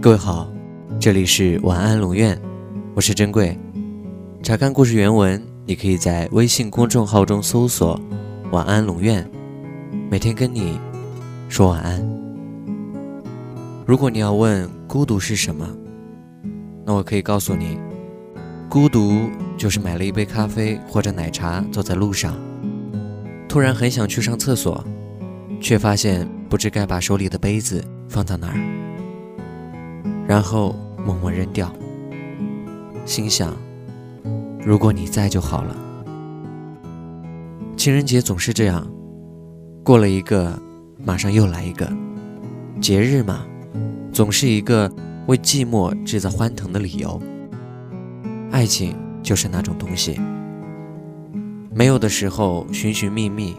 各位好，这里是晚安龙院，我是珍贵。查看故事原文，你可以在微信公众号中搜索“晚安龙院”，每天跟你说晚安。如果你要问孤独是什么，那我可以告诉你，孤独就是买了一杯咖啡或者奶茶，走在路上，突然很想去上厕所，却发现不知该把手里的杯子放到哪儿，然后默默扔掉，心想。如果你在就好了。情人节总是这样，过了一个，马上又来一个。节日嘛，总是一个为寂寞制造欢腾的理由。爱情就是那种东西，没有的时候寻寻觅觅，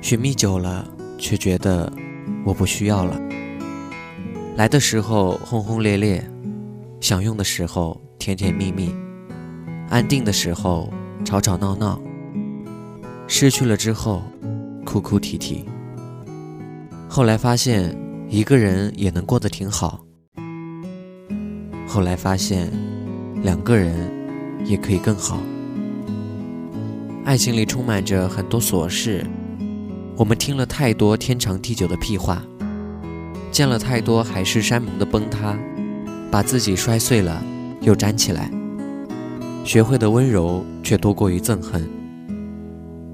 寻觅久了却觉得我不需要了。来的时候轰轰烈烈，享用的时候甜甜蜜蜜。安定的时候吵吵闹闹，失去了之后哭哭啼啼。后来发现一个人也能过得挺好。后来发现两个人也可以更好。爱情里充满着很多琐事，我们听了太多天长地久的屁话，见了太多海誓山盟的崩塌，把自己摔碎了又粘起来。学会的温柔却多过于憎恨，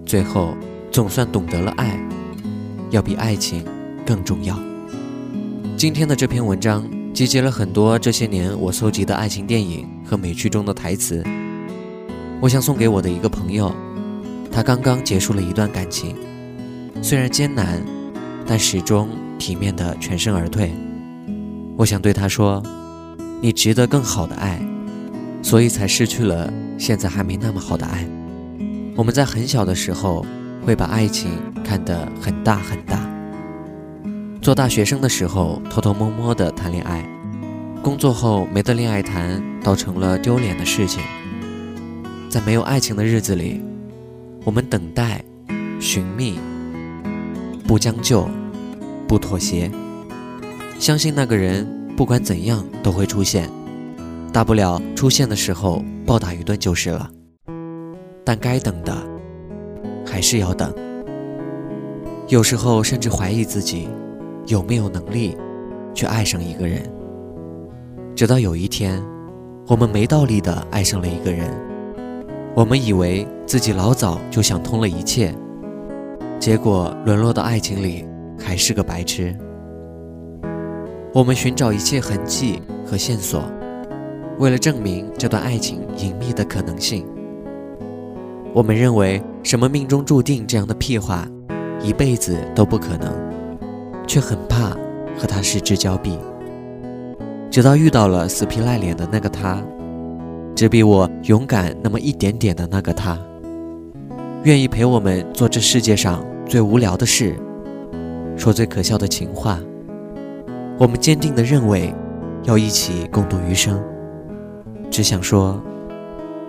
最后总算懂得了爱，要比爱情更重要。今天的这篇文章集结了很多这些年我搜集的爱情电影和美剧中的台词，我想送给我的一个朋友，他刚刚结束了一段感情，虽然艰难，但始终体面的全身而退。我想对他说：“你值得更好的爱。”所以才失去了现在还没那么好的爱。我们在很小的时候会把爱情看得很大很大。做大学生的时候偷偷摸摸的谈恋爱，工作后没得恋爱谈，倒成了丢脸的事情。在没有爱情的日子里，我们等待、寻觅，不将就，不妥协，相信那个人不管怎样都会出现。大不了出现的时候暴打一顿就是了，但该等的还是要等。有时候甚至怀疑自己有没有能力去爱上一个人。直到有一天，我们没道理的爱上了一个人，我们以为自己老早就想通了一切，结果沦落到爱情里还是个白痴。我们寻找一切痕迹和线索。为了证明这段爱情隐秘的可能性，我们认为什么命中注定这样的屁话，一辈子都不可能，却很怕和他失之交臂。直到遇到了死皮赖脸的那个他，只比我勇敢那么一点点的那个他，愿意陪我们做这世界上最无聊的事，说最可笑的情话。我们坚定地认为，要一起共度余生。只想说，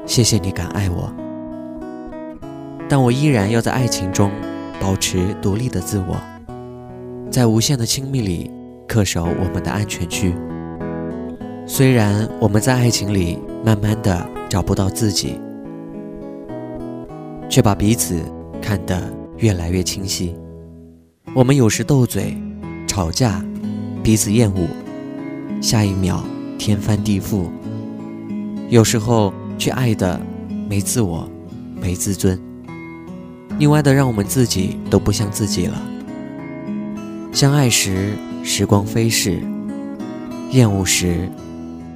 谢谢你敢爱我，但我依然要在爱情中保持独立的自我，在无限的亲密里恪守我们的安全区。虽然我们在爱情里慢慢的找不到自己，却把彼此看得越来越清晰。我们有时斗嘴、吵架，彼此厌恶，下一秒天翻地覆。有时候却爱的没自我，没自尊，另外的让我们自己都不像自己了。相爱时时光飞逝，厌恶时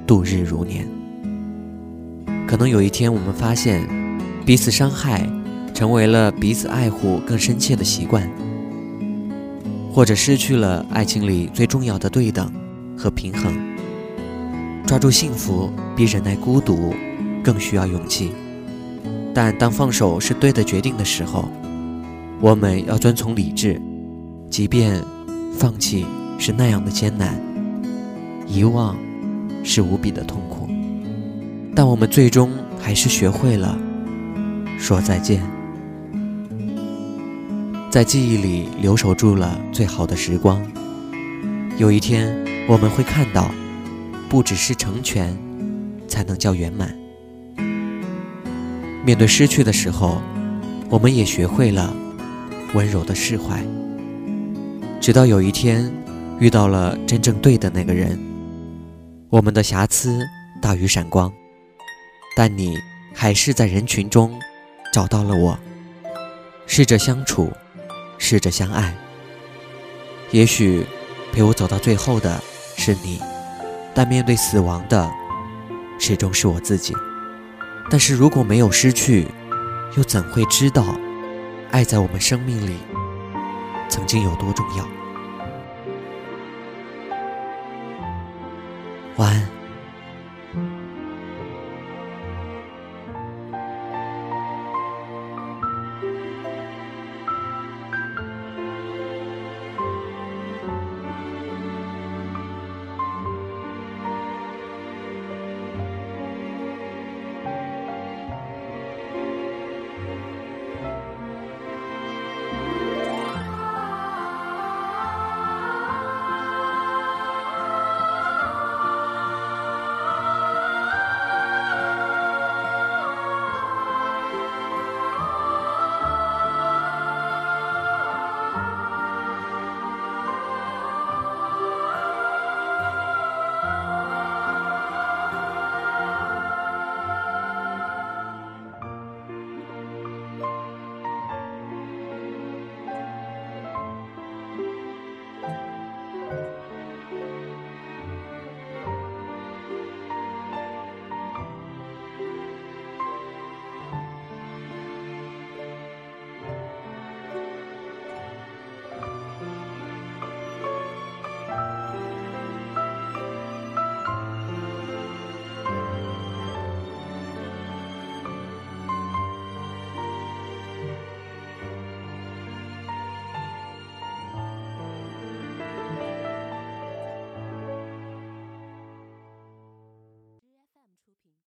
度日如年。可能有一天我们发现，彼此伤害成为了彼此爱护更深切的习惯，或者失去了爱情里最重要的对等和平衡。抓住幸福比忍耐孤独更需要勇气，但当放手是对的决定的时候，我们要遵从理智，即便放弃是那样的艰难，遗忘是无比的痛苦，但我们最终还是学会了说再见，在记忆里留守住了最好的时光。有一天，我们会看到。不只是成全，才能叫圆满。面对失去的时候，我们也学会了温柔的释怀。直到有一天，遇到了真正对的那个人，我们的瑕疵大于闪光，但你还是在人群中找到了我。试着相处，试着相爱。也许陪我走到最后的是你，但面对死亡的始终是我自己。但是如果没有失去，又怎会知道爱在我们生命里曾经有多重要？晚安。